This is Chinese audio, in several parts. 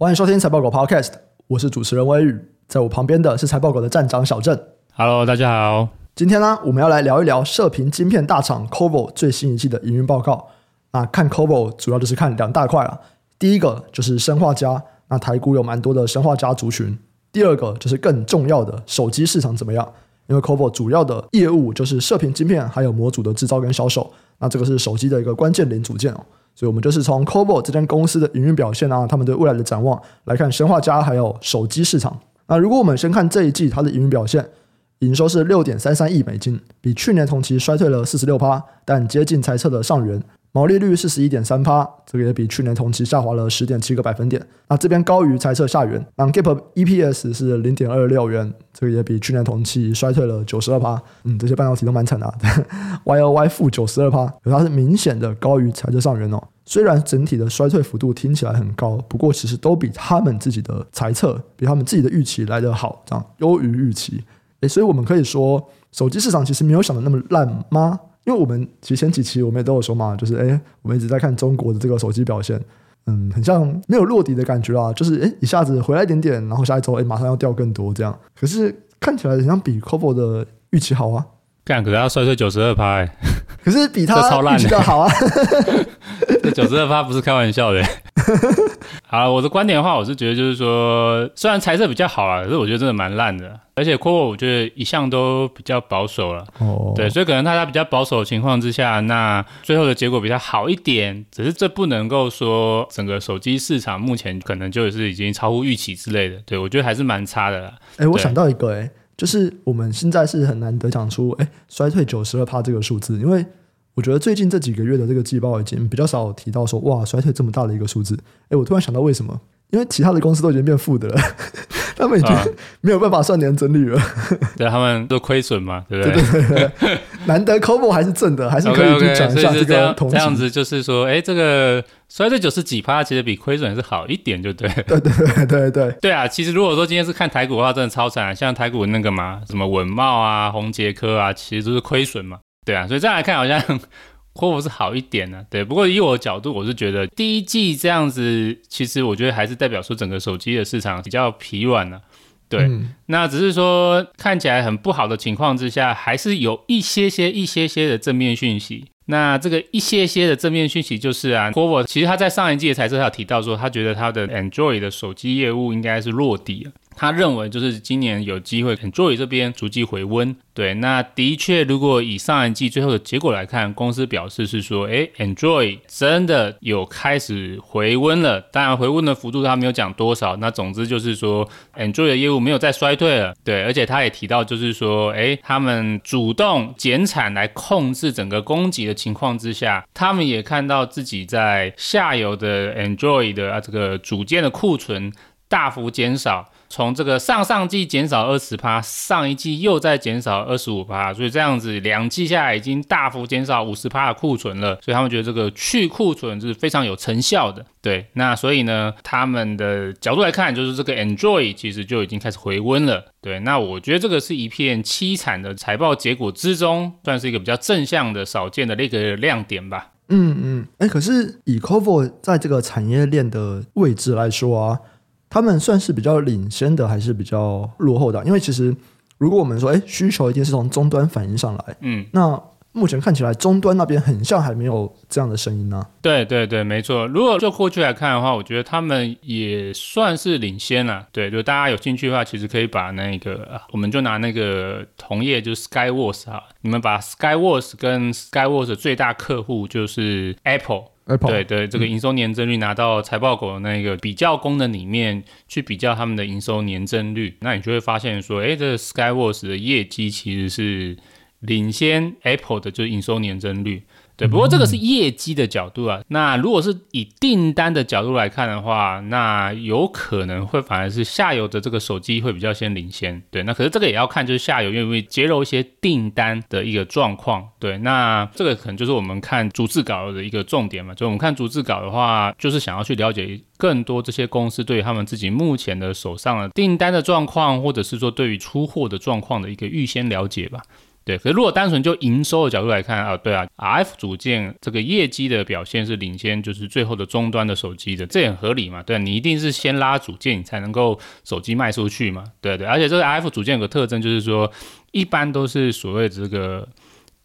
欢迎收听财报狗 Podcast，我是主持人威宇，在我旁边的是财报狗的站长小郑。Hello，大家好。今天呢，我们要来聊一聊射频晶片大厂 c o b o 最新一季的营运报告。那看 c o b o 主要就是看两大块了，第一个就是生化家，那台股有蛮多的生化家族群。第二个就是更重要的手机市场怎么样？因为 c o b o 主要的业务就是射频晶片还有模组的制造跟销售，那这个是手机的一个关键零组件哦。所以我们就是从 Cobol 这间公司的营运表现啊，他们对未来的展望来看生化家还有手机市场。那如果我们先看这一季它的营运表现，营收是六点三三亿美金，比去年同期衰退了四十六趴，但接近猜测的上缘。毛利率是十一点三趴，这个也比去年同期下滑了十点七个百分点。那这边高于财测下缘，non-GAAP EPS 是零点二六元，这个也比去年同期衰退了九十二趴。嗯，这些半导体都蛮惨的啊，Y O Y 负九十二趴，可它是明显的高于财测上缘哦。虽然整体的衰退幅度听起来很高，不过其实都比他们自己的财测，比他们自己的预期来得好，这样优于预期。诶，所以我们可以说，手机市场其实没有想的那么烂吗？因为我们其实前几期我们也都有说嘛，就是哎，我们一直在看中国的这个手机表现，嗯，很像没有落底的感觉啊，就是哎，一下子回来一点点，然后下一周哎，马上要掉更多这样。可是看起来好像比 Qorvo 的预期好啊。干，可是他衰退九十二拍，可是比他预期的好啊。这九十二拍不是开玩笑的。好，我的观点的话，我是觉得就是说，虽然财测比较好啊，可是我觉得真的蛮烂的。而且 Qorvo 我觉得一向都比较保守了。哦。对，所以可能他在比较保守的情况之下，那最后的结果比较好一点。只是这不能够说整个手机市场目前可能就是已经超乎预期之类的。对，我觉得还是蛮差的啦。哎，我想到一个哎。就是我们现在是很难得讲出，哎，衰退九十二趴这个数字，因为我觉得最近这几个月的这个季报已经比较少提到说，哇，衰退这么大的一个数字。哎，我突然想到为什么？因为其他的公司都已经变负的了，他们已经 没有办法算年增率了。对，他们都亏损嘛，对不对？对对对。难得 c o b o 还是正的，还是可以去讲一下这个 okay, okay, 这样。这样子就是说，哎，这个衰退九十几趴，其实比亏损是好一点，就对。对对对对对。对啊，其实如果说今天是看台股的话，真的超惨。像台股那个嘛，什么文茂啊、宏杰科啊，其实都是亏损嘛。对啊，所以这样来看，好像 Qorvo 是好一点呢、啊。对，不过以我的角度，我是觉得第一季这样子，其实我觉得还是代表说整个手机的市场比较疲软了、啊。对、嗯，那只是说看起来很不好的情况之下，还是有一些些、一些些的正面讯息。那这个一些些的正面讯息就是啊，Qorvo 其实他在上一季的财测他有提到说，他觉得他的 Android 的手机业务应该是落底了。他认为就是今年有机会，Android 这边逐季回温。对，那的确，如果以上一季最后的结果来看，公司表示是说，哎，Android 真的有开始回温了。当然，回温的幅度他没有讲多少。那总之就是说，Android 的业务没有再衰退了。对，而且他也提到，就是说，哎，他们主动减产来控制整个供给的情况之下，他们也看到自己在下游的 Android 的啊这个组件的库存大幅减少。从这个上上季减少二十趴，上一季又再减少二十五趴，所以这样子两季下来已经大幅减少五十趴的库存了，所以他们觉得这个去库存是非常有成效的。对，那所以呢，他们的角度来看，就是这个 Android 其实就已经开始回温了。对，那我觉得这个是一片凄惨的财报结果之中，算是一个比较正向的、少见的那个亮点吧。嗯嗯，哎，可是以 Qorvo 在这个产业链的位置来说啊。他们算是比较领先的，还是比较落后的？因为其实，如果我们说，哎，需求一定是从终端反映上来，嗯，那目前看起来终端那边很像还没有这样的声音呢、啊。对对对，没错。如果就过去来看的话，我觉得他们也算是领先了。对，就大家有兴趣的话，其实可以把那个，我们就拿那个同业，就是 Skyworth 啊，你们把 Skyworth 跟 Skyworth 最大客户就是 Apple。对对，这个营收年增率拿到财报狗的那个比较功能里面去比较他们的营收年增率，那你就会发现说，哎，这个 Skyworth 的业绩其实是领先 Apple 的，就是营收年增率。对，不过这个是业绩的角度啊。那如果是以订单的角度来看的话，那有可能会反而是下游的这个手机会比较先领先。对，那可是这个也要看就是下游愿不愿意接入一些订单的一个状况。对，那这个可能就是我们看逐字稿的一个重点嘛。就我们看逐字稿的话，就是想要去了解更多这些公司对于他们自己目前的手上的订单的状况，或者是说对于出货的状况的一个预先了解吧。对，可是如果单纯就营收的角度来看啊，对啊，RF 组件这个业绩的表现是领先，就是最后的终端的手机的，这也很合理嘛，对啊，你一定是先拉组件，你才能够手机卖出去嘛，对对，而且这个 RF 组件有个特征就是说，一般都是所谓的这个。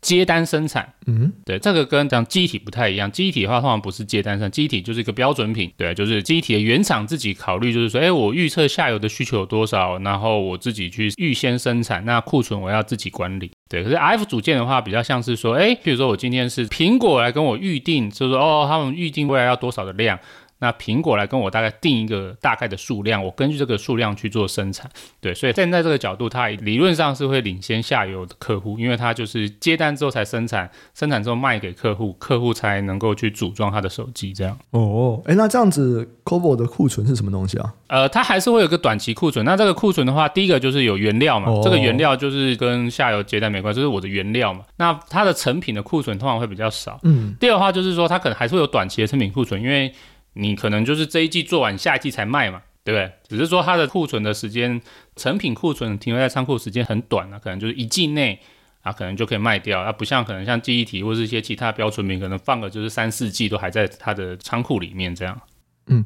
接单生产，嗯，对，这个跟讲机体不太一样。机体的话，通常不是接单生产，记忆体就是一个标准品，对，就是机体的原厂自己考虑，就是说，哎，我预测下游的需求有多少，然后我自己去预先生产，那库存我要自己管理，对。可是 F 组件的话，比较像是说，哎，比如说我今天是苹果来跟我预定，就是说，哦，他们预定未来要多少的量。那苹果来跟我大概定一个大概的数量，我根据这个数量去做生产，对，所以站在这个角度，它理论上是会领先下游的客户，因为它就是接单之后才生产，生产之后卖给客户，客户才能够去组装他的手机，这样。哦，哎，那这样子 c o v o 的库存是什么东西啊？呃，它还是会有个短期库存。那这个库存的话，第一个就是有原料嘛，哦、这个原料就是跟下游接单没关系，就是我的原料嘛。那它的成品的库存通常会比较少。嗯。第二的话就是说，它可能还是会有短期的成品库存，因为。你可能就是这一季做完，下一季才卖嘛，对不对？只是说它的库存的时间，成品库存停留在仓库时间很短啊，可能就是一季内啊，可能就可以卖掉。啊，不像可能像记忆体或是一些其他标准品，可能放个就是三四季都还在它的仓库里面这样。嗯，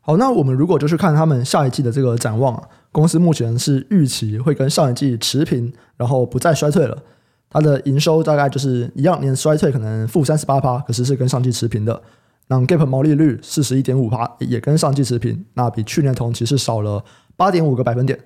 好，那我们如果就是看他们下一季的这个展望啊，公司目前是预期会跟上一季持平，然后不再衰退了。它的营收大概就是一样，年衰退可能负三十八趴，可是是跟上季持平的。那 Gap 毛利率四十一点五趴，也跟上季持平，那比去年同期是少了八点五个百分点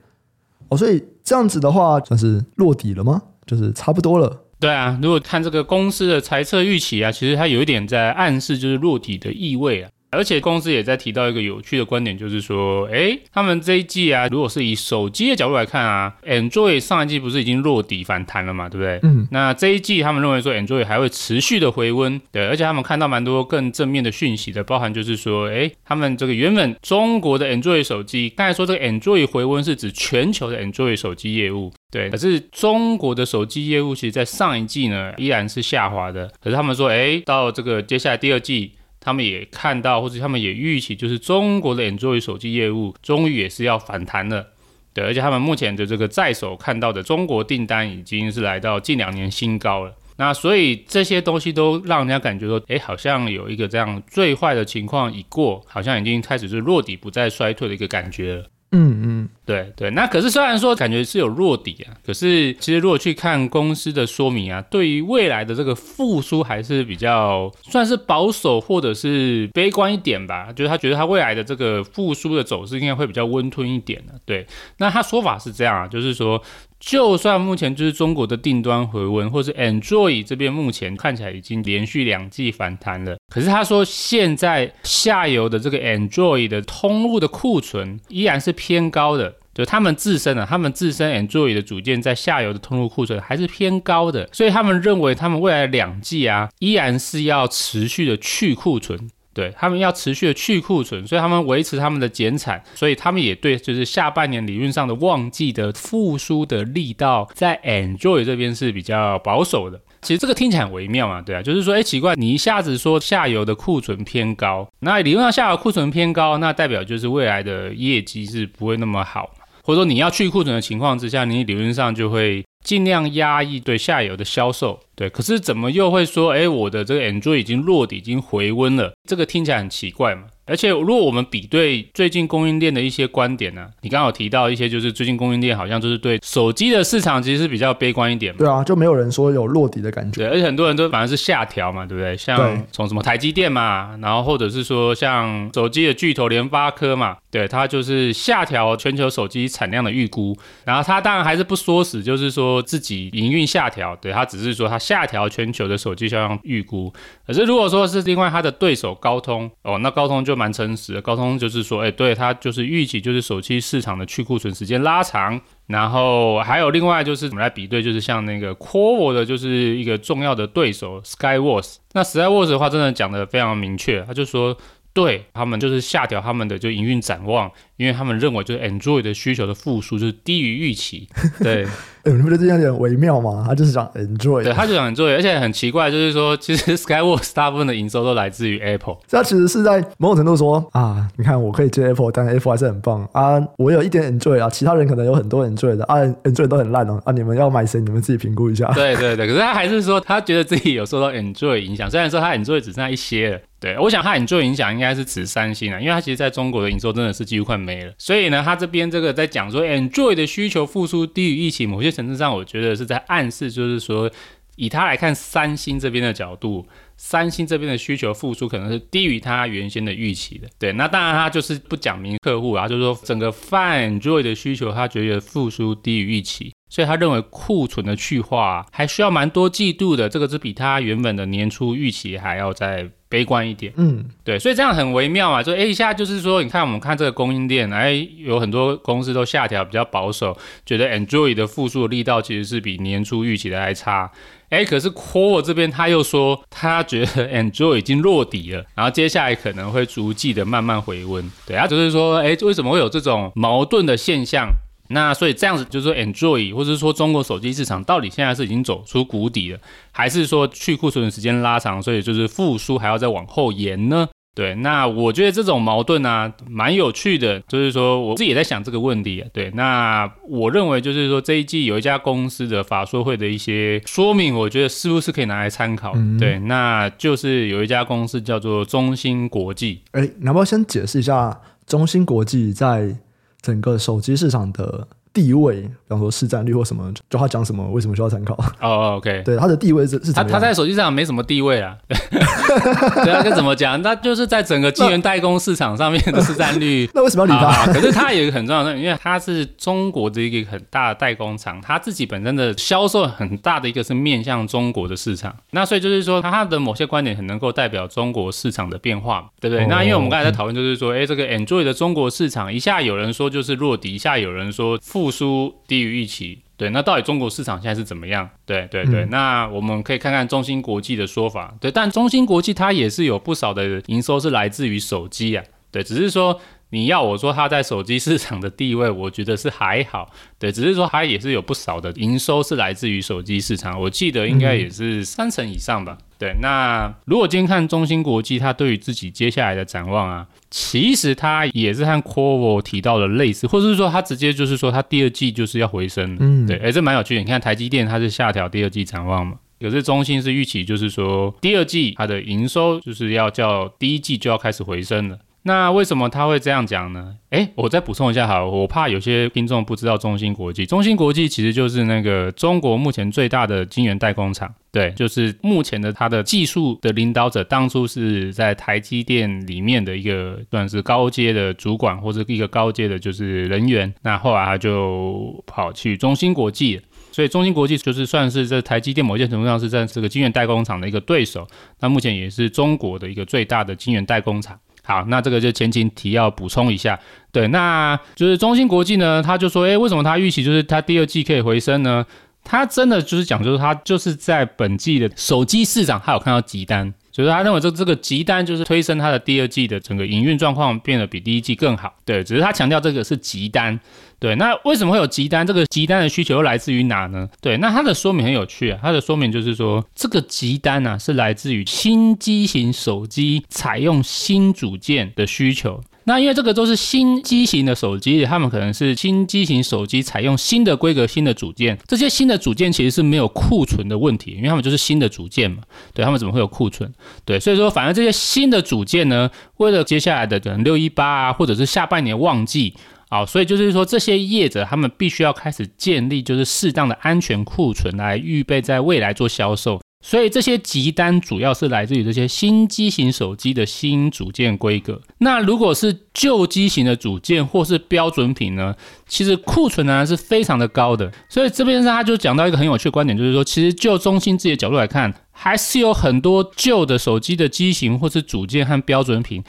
哦，所以这样子的话算是落底了吗？就是差不多了。对啊，如果看这个公司的财测预期啊，其实它有一点在暗示就是落底的意味啊。而且公司也在提到一个有趣的观点，就是说，哎，他们这一季啊，如果是以手机的角度来看啊，Android 上一季不是已经落底反弹了嘛，对不对？嗯。那这一季他们认为说，Android 还会持续的回温，对，而且他们看到蛮多更正面的讯息的，包含就是说，哎，他们这个原本中国的 Android 手机，刚才说这个 Android 回温是指全球的 Android 手机业务，对，可是中国的手机业务其实在上一季呢依然是下滑的，可是他们说，哎，到这个接下来第二季。他们也看到，或者他们也预期，就是中国的 Android 手机业务终于也是要反弹了，对，而且他们目前的这个在手看到的中国订单已经是来到近两年新高了。那所以这些东西都让人家感觉说，哎，好像有一个这样最坏的情况已过，好像已经开始是落底不再衰退的一个感觉了。嗯嗯，对对，那可是虽然说感觉是有弱底啊，可是其实如果去看公司的说明啊，对于未来的这个复苏还是比较算是保守或者是悲观一点吧，就是他觉得他未来的这个复苏的走势应该会比较温吞一点的。对，那他说法是这样啊，就是说。就算目前就是中国的订端回温，或是 Android 这边目前看起来已经连续两季反弹了，可是他说现在下游的这个 Android 的通路的库存依然是偏高的，就他们自身啊，他们自身 Android 的组件在下游的通路库存还是偏高的，所以他们认为他们未来两季啊依然是要持续的去库存。对，他们要持续的去库存，所以他们维持他们的减产，所以他们也对就是下半年理论上的旺季的复苏的力道，在 Enjoy 这边是比较保守的。其实这个听起来很微妙嘛，对啊，就是说，哎，奇怪，你一下子说下游的库存偏高，那理论上下游库存偏高，那代表就是未来的业绩是不会那么好，或者说你要去库存的情况之下，你理论上就会尽量压抑对下游的销售。对，可是怎么又会说，哎，我的这个 Android 已经落底，已经回温了？这个听起来很奇怪嘛。而且，如果我们比对最近供应链的一些观点呢、啊，你刚刚有提到一些，就是最近供应链好像就是对手机的市场其实是比较悲观一点嘛。对啊，就没有人说有落底的感觉。对，而且很多人都反而是下调嘛，对不对？像从什么台积电嘛，然后或者是说像手机的巨头联发科嘛，对，它就是下调全球手机产量的预估。然后它当然还是不缩死，就是说自己营运下调，对，他只是说他下调全球的手机销量预估。可是如果说是另外他的对手高通哦，那高通就蛮诚实的。高通就是说，哎，对，他就是预期就是手机市场的去库存时间拉长。然后还有另外就是怎么来比对，就是像那个 Qorvo 的就是一个重要的对手 Skyworth。那 Skyworth 的话真的讲得非常明确，他就说，对他们就是下调他们的就营运展望，因为他们认为就是 Android 的需求的复苏就是低于预期。对，哎，你不觉得这样有点微妙吗？他就是讲 Android，对，他就讲 Android，而且很奇怪，就是说其实 Skyworks 大部分的营收都来自于 Apple。他其实是在某种程度说啊，你看我可以接 Apple，但 Apple 还是很棒啊。我有一点 Android 啊，其他人可能有很多 Android 的啊，Android 都很烂哦啊。你们要买谁？你们自己评估一下。对对对，可是他还是说他觉得自己有受到 Android 影响，虽然说他 Android 只剩下一些了。对，我想他 Android 影响应该是指三星啊，因为他其实在中国的营收真的是几乎快没了。所以呢，他这边这个在讲说 Android 的需求复苏低于预期，某些程度上我觉得是在暗示，就是说以他来看三星这边的角度，三星这边的需求复苏可能是低于他原先的预期的。对，那当然他就是不讲明客户啊，就是说整个泛 Android 的需求他觉得复苏低于预期。所以他认为库存的去化还需要蛮多季度的，这个是比他原本的年初预期还要再悲观一点。嗯，对，所以这样很微妙嘛，就哎一下就是说，你看我们看这个供应链，哎有很多公司都下调比较保守，觉得 Android 的复苏的力道其实是比年初预期的还差。哎，可是 Core 这边他又说他觉得 Android 已经落底了，然后接下来可能会逐季的慢慢回温。对，他只是说，哎，为什么会有这种矛盾的现象？那所以这样子就是说，Android 或者是说中国手机市场到底现在是已经走出谷底了，还是说去库存的时间拉长，所以就是复苏还要再往后延呢？对，那我觉得这种矛盾啊，蛮有趣的。就是说，我自己也在想这个问题啊。对，那我认为就是说，这一季有一家公司的法说会的一些说明，我觉得是不是可以拿来参考？嗯、对，那就是有一家公司叫做中芯国际。哎，你要不能先解释一下中芯国际在？整个手机市场的地位，比方说市占率或什么，就他讲什么，为什么需要参考？哦、oh,，OK，对，他的地位是是他他在手机上没什么地位啊，对啊，该怎么讲？他就是在整个晶圆代工市场上面的市占率，那，那为什么要理他？可是他有一个很重要的，因为他是中国的一个很大的代工厂，他自己本身的销售很大的一个是面向中国的市场，那所以就是说他的某些观点很能够代表中国市场的变化，对不对？Oh, 那因为我们刚才在讨论，就是说，哎、嗯，这个 Android 的中国市场一下有人说就是落底，一下有人说复苏低于预期，对，那到底中国市场现在是怎么样？对对对，嗯、那我们可以看看中芯国际的说法，对，但中芯国际它也是有不少的营收是来自于手机啊，对，只是说。你要我说它在手机市场的地位，我觉得是还好，对，只是说它也是有不少的营收是来自于手机市场，我记得应该也是三成以上吧。对，那如果今天看中芯国际，它对于自己接下来的展望啊，其实它也是和 Qorvo 提到的类似，或者是说它直接就是说它第二季就是要回升，嗯，对，哎，这蛮有趣的。你看台积电它是下调第二季展望嘛，可是中芯是预期就是说第二季它的营收就是要叫第一季就要开始回升了。那为什么他会这样讲呢？诶，我再补充一下好，我怕有些听众不知道中芯国际。中芯国际其实就是那个中国目前最大的晶圆代工厂，对，就是目前的它的技术的领导者，当初是在台积电里面的一个算是高阶的主管或者一个高阶的就是人员，那后来他就跑去中芯国际，所以中芯国际就是算是在台积电某些程度上是在这个晶圆代工厂的一个对手，那目前也是中国的一个最大的晶圆代工厂。好，那这个就前情提要补充一下，对，那就是中芯国际呢，他就说，诶，为什么他预期就是他第二季可以回升呢？他真的就是讲，就是他就是在本季的手机市场，他有看到急单。所以他认为这这个急单就是推升他的第二季的整个营运状况变得比第一季更好，对，只是他强调这个是急单，对，那为什么会有急单？这个急单的需求又来自于哪呢？对，那它的说明很有趣啊，它的说明就是说这个急单呢、啊、是来自于新机型手机采用新组件的需求。那因为这个都是新机型的手机，他们可能是新机型手机采用新的规格、新的组件。这些新的组件其实是没有库存的问题，因为他们就是新的组件嘛。对，他们怎么会有库存？对，所以说反正这些新的组件呢，为了接下来的可能六一八啊，或者是下半年旺季啊，所以就是说这些业者他们必须要开始建立就是适当的安全库存来预备在未来做销售。所以这些急单主要是来自于这些新机型手机的新组件规格。那如果是旧机型的组件或是标准品呢？其实库存呢是非常的高的。所以这边上他就讲到一个很有趣的观点，就是说，其实就中心自己的角度来看，还是有很多旧的手机的机型或是组件和标准品。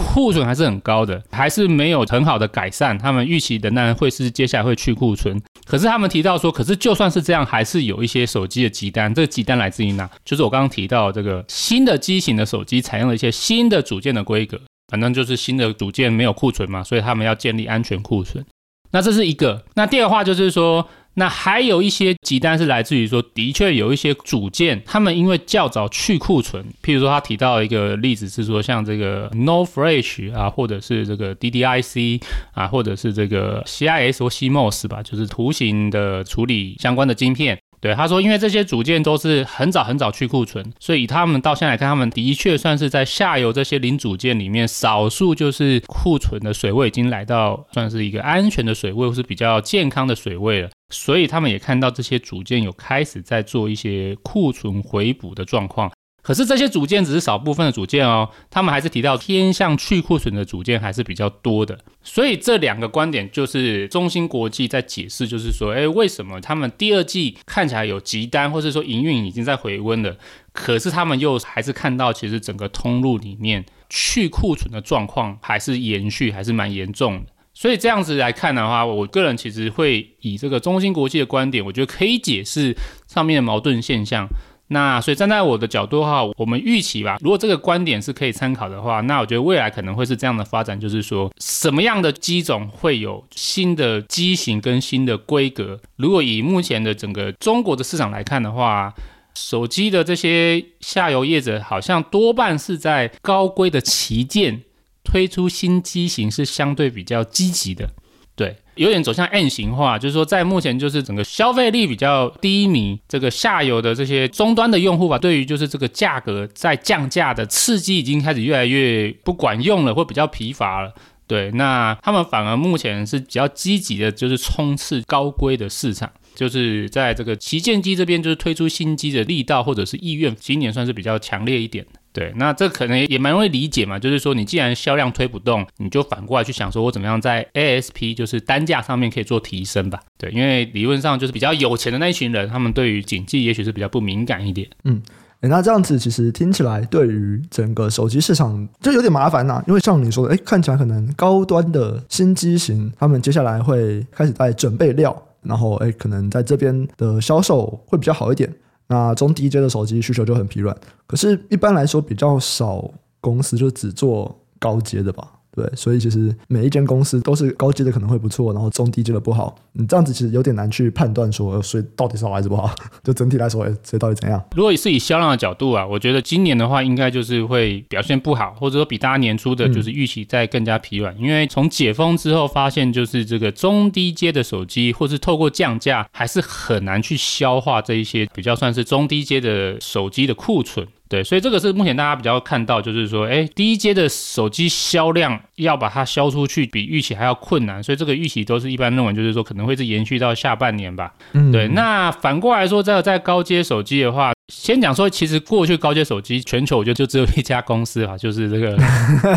库存还是很高的，还是没有很好的改善。他们预期的那会是接下来会去库存，可是他们提到说，可是就算是这样，还是有一些手机的急单。这个急单来自于哪？就是我刚刚提到这个新的机型的手机采用了一些新的组件的规格。反正就是新的组件没有库存嘛，所以他们要建立安全库存。那这是一个。那第二话就是说。那还有一些急单是来自于说，的确有一些组件，他们因为较早去库存，譬如说他提到一个例子是说，像这个 nofrash 啊，或者是这个 DDIC 啊，或者是这个 CIS 或 CMOS 吧，就是图形的处理相关的晶片。对，他说，因为这些组件都是很早很早去库存，所以以他们到现在来看，他们的确算是在下游这些零组件里面，少数就是库存的水位已经来到算是一个安全的水位，或是比较健康的水位了。所以他们也看到这些组件有开始在做一些库存回补的状况。可是这些组件只是少部分的组件哦，他们还是提到偏向去库存的组件还是比较多的，所以这两个观点就是中芯国际在解释，就是说，哎，为什么他们第二季看起来有急单，或是说营运已经在回温了，可是他们又还是看到其实整个通路里面去库存的状况还是延续，还是蛮严重的。所以这样子来看的话，我个人其实会以这个中芯国际的观点，我觉得可以解释上面的矛盾现象。那所以站在我的角度的话，我们预期吧，如果这个观点是可以参考的话，那我觉得未来可能会是这样的发展，就是说什么样的机种会有新的机型跟新的规格。如果以目前的整个中国的市场来看的话，手机的这些下游业者好像多半是在高规的旗舰推出新机型是相对比较积极的。对，有点走向 N 型化，就是说，在目前就是整个消费力比较低迷，这个下游的这些终端的用户吧，对于就是这个价格在降价的刺激已经开始越来越不管用了，或比较疲乏了。对，那他们反而目前是比较积极的，就是冲刺高规的市场，就是在这个旗舰机这边，就是推出新机的力道或者是意愿，今年算是比较强烈一点的。对，那这可能也蛮容易理解嘛，就是说你既然销量推不动，你就反过来去想说，我怎么样在 ASP 就是单价上面可以做提升吧？对，因为理论上就是比较有钱的那一群人，他们对于景气也许是比较不敏感一点。嗯，诶，那这样子其实听起来对于整个手机市场就有点麻烦呐、因为像你说的，诶，看起来可能高端的新机型，他们接下来会开始在准备料，然后诶，可能在这边的销售会比较好一点。那中低阶的手机需求就很疲软，可是一般来说比较少公司就只做高阶的吧。对，所以其实每一间公司都是高阶的可能会不错，然后中低阶的不好。你这样子其实有点难去判断说，所以到底是好还是不好？就整体来说，哎，所以到底怎样？如果是以销量的角度啊，我觉得今年的话，应该就是会表现不好，或者说比大家年初的就是预期再更加疲软。嗯、因为从解封之后，发现就是这个中低阶的手机，或是透过降价，还是很难去消化这一些比较算是中低阶的手机的库存。对，所以这个是目前大家比较看到，就是说，哎，第一阶的手机销量要把它销出去，比预期还要困难，所以这个预期都是一般认为，就是说可能会是延续到下半年吧。嗯，对。那反过来说，在在高阶手机的话。先讲说，其实过去高阶手机全球我觉得就只有一家公司啊，就是这个，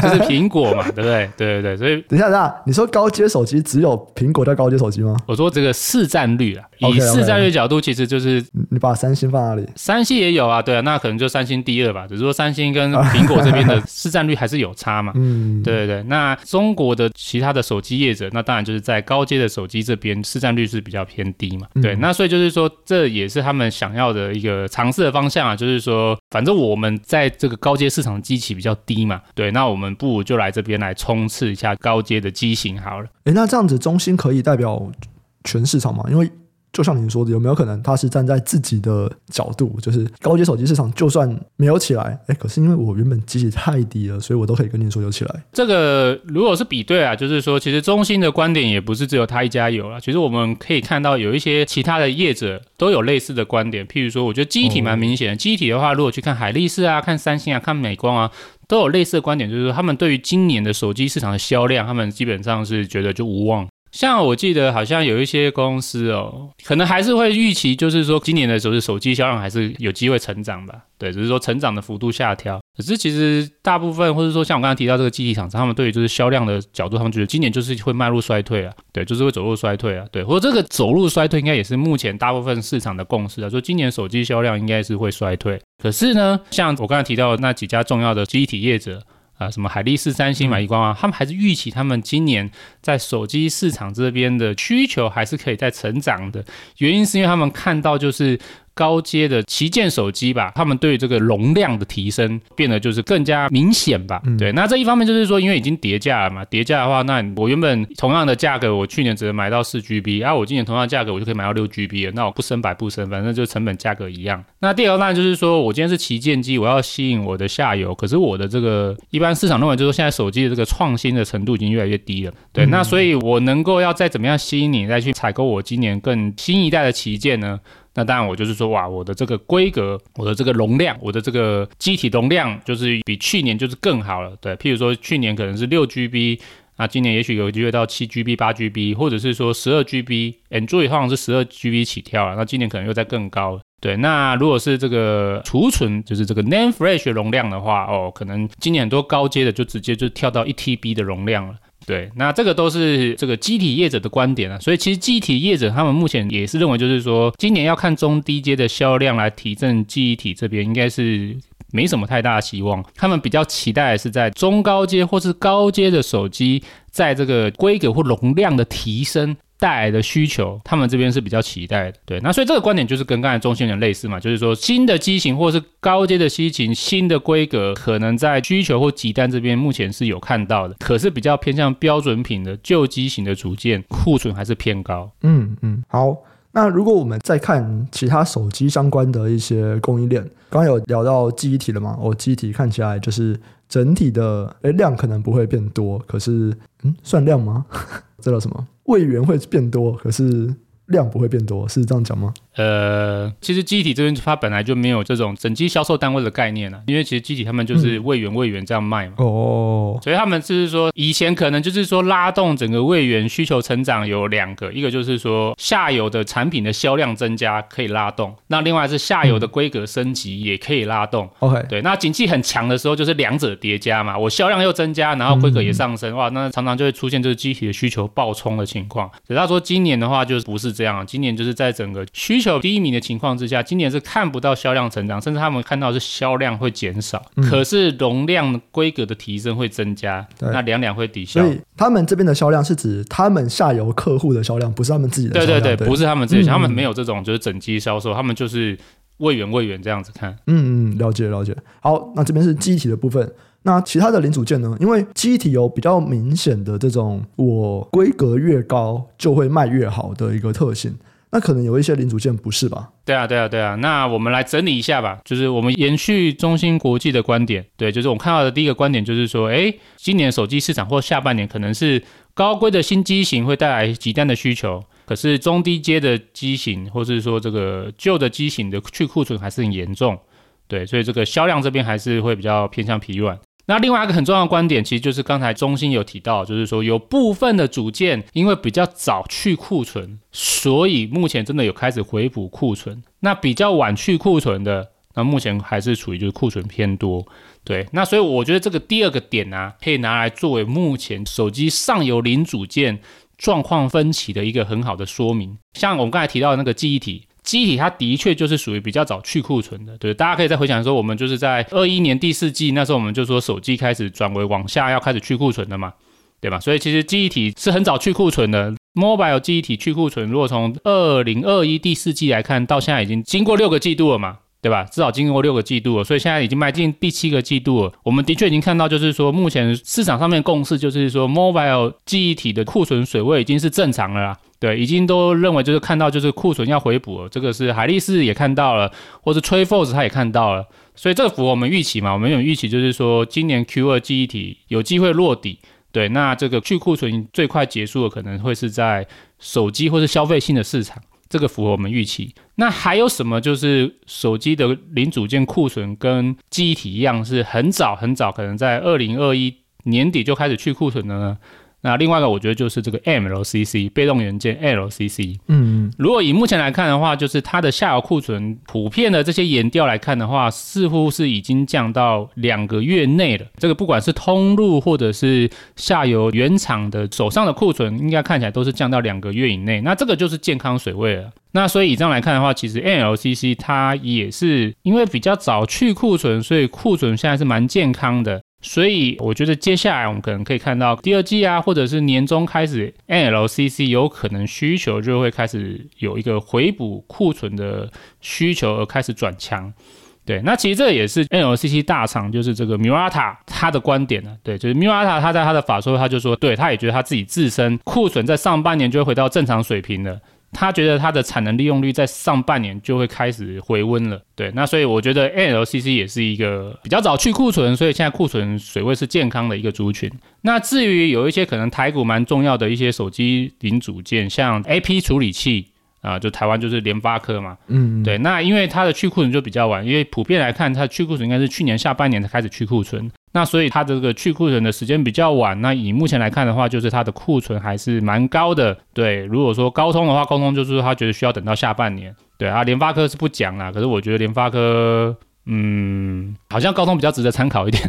就是苹果嘛，对不对？对对对，所以 等一下，等一下，你说高阶手机只有苹果叫高阶手机吗？我说这个市占率啊，以市占率角度，其实就是你，你把三星放哪里？三星也有啊，对啊，那可能就三星第二吧，只是说三星跟 苹果这边的市占率还是有差嘛。嗯，对对对。那中国的其他的手机业者，那当然就是在高阶的手机这边市占率是比较偏低嘛。对，那所以就是说，这也是他们想要的一个尝试的方向啊，就是说，反正我们在这个高阶市场机器比较低嘛，对，那我们不如就来这边来冲刺一下高阶的机型好了。诶，那这样子中兴可以代表全市场吗？因为就像您说的，有没有可能他是站在自己的角度，就是高阶手机市场就算没有起来，哎，可是因为我原本机器太低了，所以我都可以跟您说有起来。这个如果是比对啊，就是说，其实中芯的观点也不是只有他一家有啊。其实我们可以看到有一些其他的业者都有类似的观点。譬如说，我觉得记忆体蛮明显的。记忆体的话，如果去看海力士啊、看三星啊、看美光啊，都有类似的观点，就是说他们对于今年的手机市场的销量，他们基本上是觉得就无望。像我记得好像有一些公司哦，可能还是会预期，就是说今年的时候是手机销量还是有机会成长吧。对，只是说成长的幅度下调。可是其实大部分，或者说像我刚才提到这个记忆厂商，他们对于就是销量的角度，他们觉得今年就是会迈入衰退啊。对，就是会走入衰退啊。对，或者这个走入衰退应该也是目前大部分市场的共识啊，说今年手机销量应该是会衰退。可是呢，像我刚才提到的那几家重要的机体业者。啊，什么海力士、三星、美光啊，他们还是预期他们今年在手机市场这边的需求还是可以再成长的。原因是因为他们看到就是高阶的旗舰手机吧，他们对这个容量的提升变得就是更加明显吧。嗯、对，那这一方面就是说，因为已经叠价了嘛，叠价的话，那我原本同样的价格，我去年只能买到四 GB，啊，我今年同样价格我就可以买到六 GB 了，那我不升白不升，反正就成本价格一样。那第二个当然就是说我今天是旗舰机，我要吸引我的下游，可是我的这个一般市场认为就是说现在手机的这个创新的程度已经越来越低了。对，嗯、那所以我能够要再怎么样吸引你再去采购我今年更新一代的旗舰呢？那当然，我就是说，哇，我的这个规格，我的这个容量，我的这个机体容量，就是比去年就是更好了。对，譬如说去年可能是六 GB，那今年也许有机会到七 GB、八 GB，或者是说十二 GB，Android 好像是十二 GB 起跳了，那今年可能又再更高。对，那如果是这个储存，就是这个 NAND Flash 容量的话，哦，可能今年很多高阶的就直接就跳到一 TB 的容量了。对，那这个都是这个机体业者的观点啊，所以其实机体业者他们目前也是认为，就是说今年要看中低阶的销量来提振记忆体这边，应该是没什么太大的希望。他们比较期待的是在中高阶或是高阶的手机，在这个规格或容量的提升。带来的需求，他们这边是比较期待的，对。那所以这个观点就是跟刚才中兴有点类似嘛，就是说新的机型或是高阶的机型、新的规格，可能在需求或急单这边目前是有看到的，可是比较偏向标准品的旧机型的组件库存还是偏高。嗯嗯，好。那如果我们再看其他手机相关的一些供应链，刚刚有聊到记忆体了嘛？哦，记忆体看起来就是整体的诶量可能不会变多，可是嗯，算量吗？这叫什么？位元会变多，可是量不会变多，是这样讲吗？呃，其实机体这边它本来就没有这种整机销售单位的概念了，因为其实机体他们就是位元位元这样卖嘛。哦，所以他们就是说，以前可能就是说拉动整个位元需求成长有两个，一个就是说下游的产品的销量增加可以拉动，那另外是下游的规格升级也可以拉动。OK，对，那景气很强的时候就是两者叠加嘛，我销量又增加，然后规格也上升，哇，那常常就会出现就是机体的需求爆冲的情况。只要说今年的话就是不是这样，今年就是在整个需求低迷的情况之下，今年是看不到销量成长，甚至他们看到是销量会减少，嗯、可是容量规格的提升会增加，那两两会抵消。所以他们这边的销量是指他们下游客户的销量，不是他们自己的销量。对对对，对不是他们自己他们没有这种就是整机销售，他们就是位元位元这样子看。嗯嗯，了解了解。好，那这边是机体的部分，那其他的零组件呢？因为机体有比较明显的这种我规格越高就会卖越好的一个特性。那可能有一些零组件不是吧？对啊，对啊，对啊。那我们来整理一下吧，就是我们延续中芯国际的观点，对，就是我们看到的第一个观点就是说，诶，今年手机市场或下半年可能是高规的新机型会带来急单的需求，可是中低阶的机型或是说这个旧的机型的去库存还是很严重，对，所以这个销量这边还是会比较偏向疲软。那另外一个很重要的观点，其实就是刚才中心有提到，就是说有部分的组件因为比较早去库存，所以目前真的有开始回补库存。那比较晚去库存的，那目前还是处于就是库存偏多。对，那所以我觉得这个第二个点啊，可以拿来作为目前手机上游零组件状况分歧的一个很好的说明。像我们刚才提到的那个记忆体。机体它的确就是属于比较早去库存的，对，大家可以再回想说，我们就是在二一年第四季那时候，我们就说手机开始转为往下要开始去库存的嘛，对吧？所以其实记忆体是很早去库存的，mobile 记忆体去库存，如果从二零二一第四季来看，到现在已经经过六个季度了嘛，对吧？至少经过六个季度了，所以现在已经迈进第七个季度了。我们的确已经看到，就是说目前市场上面共识就是说，mobile 记忆体的库存水位已经是正常了啦。对，已经都认为就是看到就是库存要回补了，这个是海力士也看到了，或是 TrendForce 他也看到了，所以这符合我们预期嘛？我们有预期就是说今年 Q 二记忆体有机会落底，对，那这个去库存最快结束的可能会是在手机或是消费性的市场，这个符合我们预期。那还有什么就是手机的零组件库存跟记忆体一样，是很早很早，可能在二零二一年底就开始去库存的呢？那另外一个，我觉得就是这个 MLCC 被动元件 LCC。嗯，如果以目前来看的话，就是它的下游库存普遍的这些研调来看的话，似乎是已经降到两个月内了。这个不管是通路或者是下游原厂的手上的库存，应该看起来都是降到两个月以内。那这个就是健康水位了。那所以以这样来看的话，其实 NLCC 它也是因为比较早去库存，所以库存现在是蛮健康的。所以我觉得接下来我们可能可以看到第二季啊，或者是年终开始，NLCC 有可能需求就会开始有一个回补库存的需求而开始转强。对，那其实这也是 NLCC 大厂，就是这个 Murata 他的观点呢。对，就是 Murata 他在他的法说，他就说，对，他也觉得他自己自身库存在上半年就会回到正常水平了。他觉得他的产能利用率在上半年就会开始回温了。对，那所以我觉得 NLCC 也是一个比较早去库存，所以现在库存水位是健康的一个族群。那至于有一些可能台股蛮重要的一些手机零组件，像 AP 处理器。啊，就台湾就是联发科嘛，嗯，对，那因为它的去库存就比较晚，因为普遍来看，它去库存应该是去年下半年才开始去库存，那所以它这个去库存的时间比较晚。那以目前来看的话，就是它的库存还是蛮高的。对，如果说高通的话，高通就是说他觉得需要等到下半年。对啊，联发科是不讲啦，可是我觉得联发科，嗯，好像高通比较值得参考一点。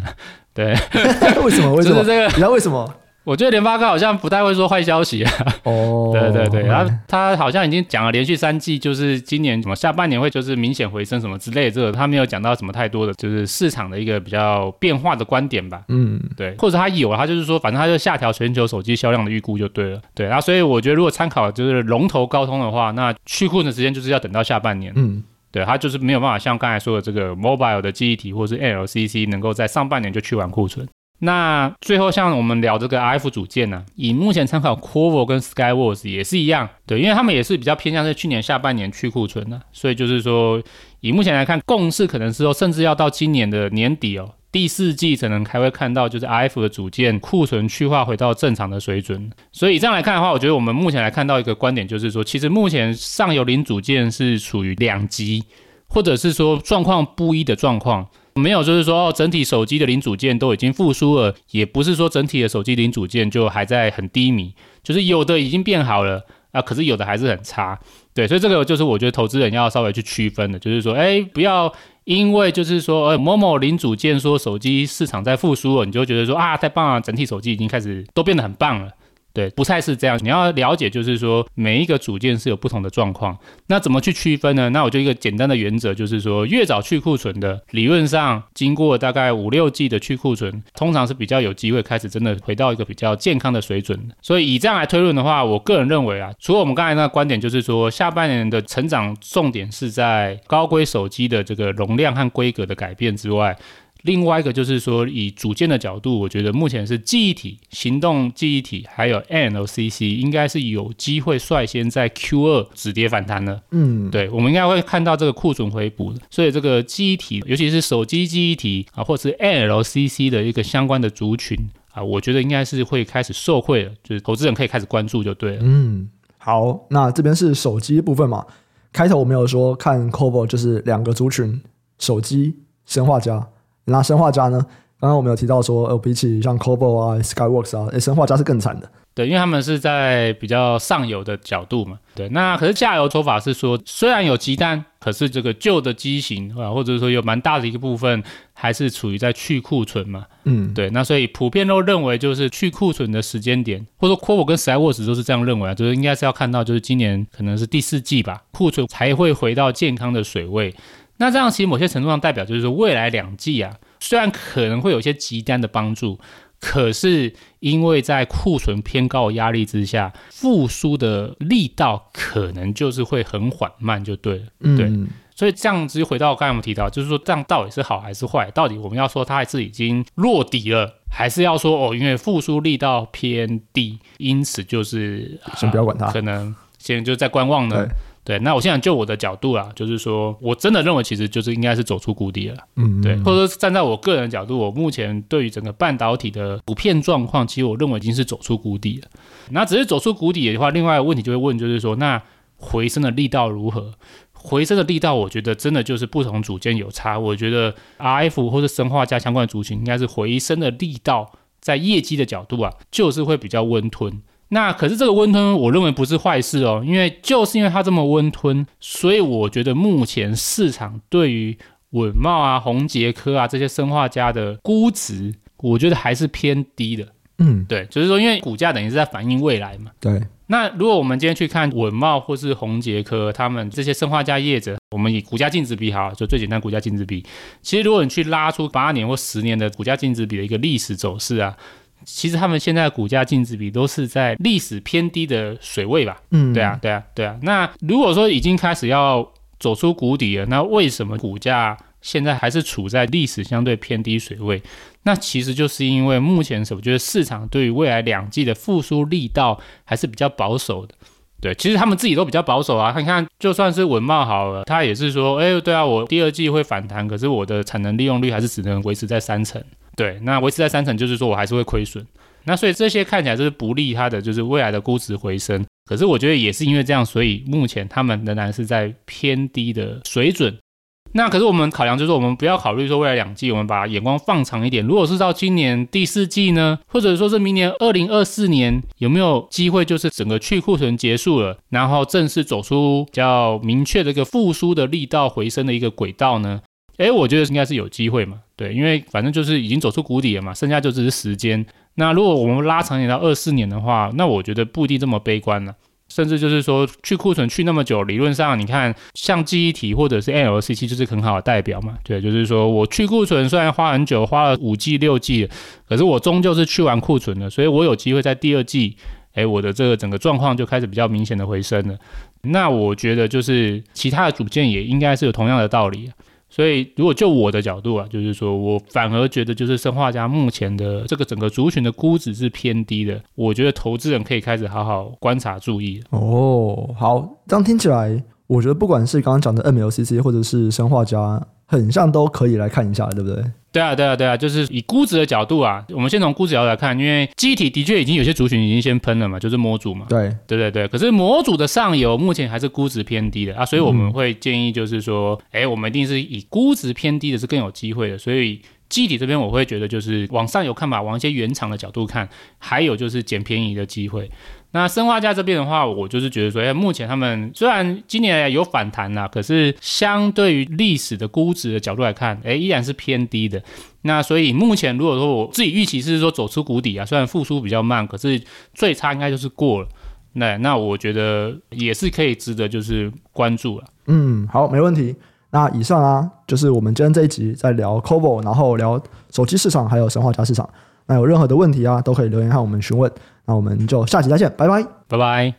对，为什么？为什么？这个，你知道为什么？我觉得联发科好像不太会说坏消息啊。哦，对对对，然后他好像已经讲了连续三季，就是今年什么下半年会就是明显回升什么之类的，这个他没有讲到什么太多的，就是市场的一个比较变化的观点吧。嗯，对，或者他有，他就是说，反正他就下调全球手机销量的预估就对了。对，然后所以我觉得如果参考就是龙头高通的话，那去库存的时间就是要等到下半年。嗯，对，他就是没有办法像刚才说的这个 mobile 的记忆体或是 NLCC 能够在上半年就去完库存。那最后，像我们聊这个 RF 组件呢、以目前参考 Qorvo 跟 Skyworks 也是一样，对，因为他们也是比较偏向是去年下半年去库存的，所以就是说，以目前来看，共识可能是说，甚至要到今年的年底哦，第四季才能还会看到，就是 RF 的组件库存去化回到正常的水准。所以这样来看的话，我觉得我们目前来看到一个观点，就是说，其实目前上游零组件是处于两极，或者是说状况不一的状况。没有，就是说哦，整体手机的零组件都已经复苏了，也不是说整体的手机零组件就还在很低迷，就是有的已经变好了啊，可是有的还是很差，对，所以这个就是我觉得投资人要稍微去区分的，就是说，哎，不要因为就是说，呃，某某零组件说手机市场在复苏了，你就觉得说啊，太棒了，整体手机已经开始都变得很棒了。对，不太是这样。你要了解，就是说每一个组件是有不同的状况。那怎么去区分呢？那我就一个简单的原则，就是说越早去库存的，理论上经过大概五六季的去库存，通常是比较有机会开始真的回到一个比较健康的水准。所以以这样来推论的话，我个人认为啊，除了我们刚才那个观点，就是说下半年的成长重点是在高规手机的这个容量和规格的改变之外。另外一个就是说，以组件的角度，我觉得目前是记忆体、行动记忆体还有 NLCC 应该是有机会率先在 Q 二止跌反弹的。嗯，对，我们应该会看到这个库存回补，所以这个记忆体，尤其是手机记忆体啊，或者是 NLCC 的一个相关的族群啊，我觉得应该是会开始受惠了，就是投资人可以开始关注就对了。嗯，好，那这边是手机部分嘛，开头我没有说看 Qorvo 就是两个族群，手机、生化镓。那生化家呢？刚刚我们有提到说，呃，比起像 c o b o 啊、Skyworks 啊，生化家是更惨的。对，因为他们是在比较上游的角度嘛。对，那可是下游说法是说，虽然有鸡蛋，可是这个旧的机型啊，或者说有蛮大的一个部分，还是处于在去库存嘛。嗯，对。那所以普遍都认为，就是去库存的时间点，或者说 c o b o 跟 Skyworks 都是这样认为啊，就是应该是要看到，就是今年可能是第四季吧，库存才会回到健康的水位。那这样其实某些程度上代表就是说，未来两季啊，虽然可能会有一些极端的帮助，可是因为在库存偏高的压力之下，复苏的力道可能就是会很缓慢，就对了。嗯，对。所以这样子就回到刚才我们提到，就是说这样到底是好还是坏？到底我们要说它还是已经落底了，还是要说哦，因为复苏力道偏低，因此就是先不要管它，可能现在就在观望呢。对，那我现在就我的角度啊，就是说我真的认为，其实就是应该是走出谷底了。嗯，对，或者说站在我个人的角度，我目前对于整个半导体的普遍状况，其实我认为已经是走出谷底了。那只是走出谷底的话，另外一个问题就会问，就是说那回升的力道如何？回升的力道，我觉得真的就是不同组件有差。我觉得 RF 或者生化加相关的族群，应该是回升的力道，在业绩的角度啊，就是会比较温吞。那可是这个温吞，我认为不是坏事哦，因为就是因为它这么温吞，所以我觉得目前市场对于稳茂啊、宏杰科啊这些生化家的估值，我觉得还是偏低的。嗯，对，就是说，因为股价等于是在反映未来嘛。对那如果我们今天去看稳茂或是宏杰科，他们这些生化家业者，我们以股价净值比好，就最简单股价净值比。其实如果你去拉出八年或十年的股价净值比的一个历史走势啊，其实他们现在的股价净值比都是在历史偏低的水位吧？嗯，对啊，对啊，对啊。那如果说已经开始要走出谷底了，那为什么股价现在还是处在历史相对偏低水位？那其实就是因为目前我觉得市场对于未来两季的复苏力道还是比较保守的。对，其实他们自己都比较保守啊。你看，就算是文茂好了，他也是说，哎，对啊，我第二季会反弹，可是我的产能利用率还是只能维持在三成。对，那维持在三成就是说我还是会亏损。那所以这些看起来就是不利它的，就是未来的估值回升。可是我觉得也是因为这样，所以目前他们仍然是在偏低的水准。那可是我们考量就是，我们不要考虑说未来两季，我们把眼光放长一点。如果是到今年第四季呢，或者说是明年二零二四年，有没有机会就是整个去库存结束了，然后正式走出比较明确的一个复苏的力道回升的一个轨道呢？诶，我觉得应该是有机会嘛。对，因为反正就是已经走出谷底了嘛，剩下就只是时间。那如果我们拉长一点到二四年的话，那我觉得不一定这么悲观了。甚至就是说，去库存去那么久，理论上你看，像记忆体或者是 NLCC，就是很好的代表嘛。对，就是说我去库存虽然花很久，花了五季六季，可是我终究是去完库存了，所以我有机会在第二季，哎，我的这个整个状况就开始比较明显的回升了。那我觉得就是其他的组件也应该是有同样的道理。所以，如果就我的角度啊，就是说我反而觉得，就是生化家目前的这个整个族群的估值是偏低的。我觉得投资人可以开始好好观察、注意。哦，好，这样听起来，我觉得不管是刚刚讲的 MLCC 或者是生化家，很像都可以来看一下，对不对？对啊，对啊，对啊，就是以估值的角度啊，我们先从估值角度来看，因为记忆体的确已经有些族群已经先喷了嘛，就是模组嘛。对，对对对。可是模组的上游目前还是估值偏低的啊，所以我们会建议就是说，哎、嗯，我们一定是以估值偏低的是更有机会的，所以。记忆体这边我会觉得就是往上游看吧，往一些原厂的角度看，还有就是捡便宜的机会。那生化家这边的话，我就是觉得说，哎，目前他们虽然今年有反弹啦，可是相对于历史的估值的角度来看，哎，依然是偏低的。那所以目前如果说我自己预期是说走出谷底啊，虽然复苏比较慢，可是最差应该就是过了。那那我觉得也是可以值得就是关注了。嗯，好，没问题。那以上啊，就是我们今天这一集在聊 COBO，然后聊手机市场，还有生化家市场。那有任何的问题啊，都可以留言和我们询问。那我们就下期再见，拜拜，拜拜。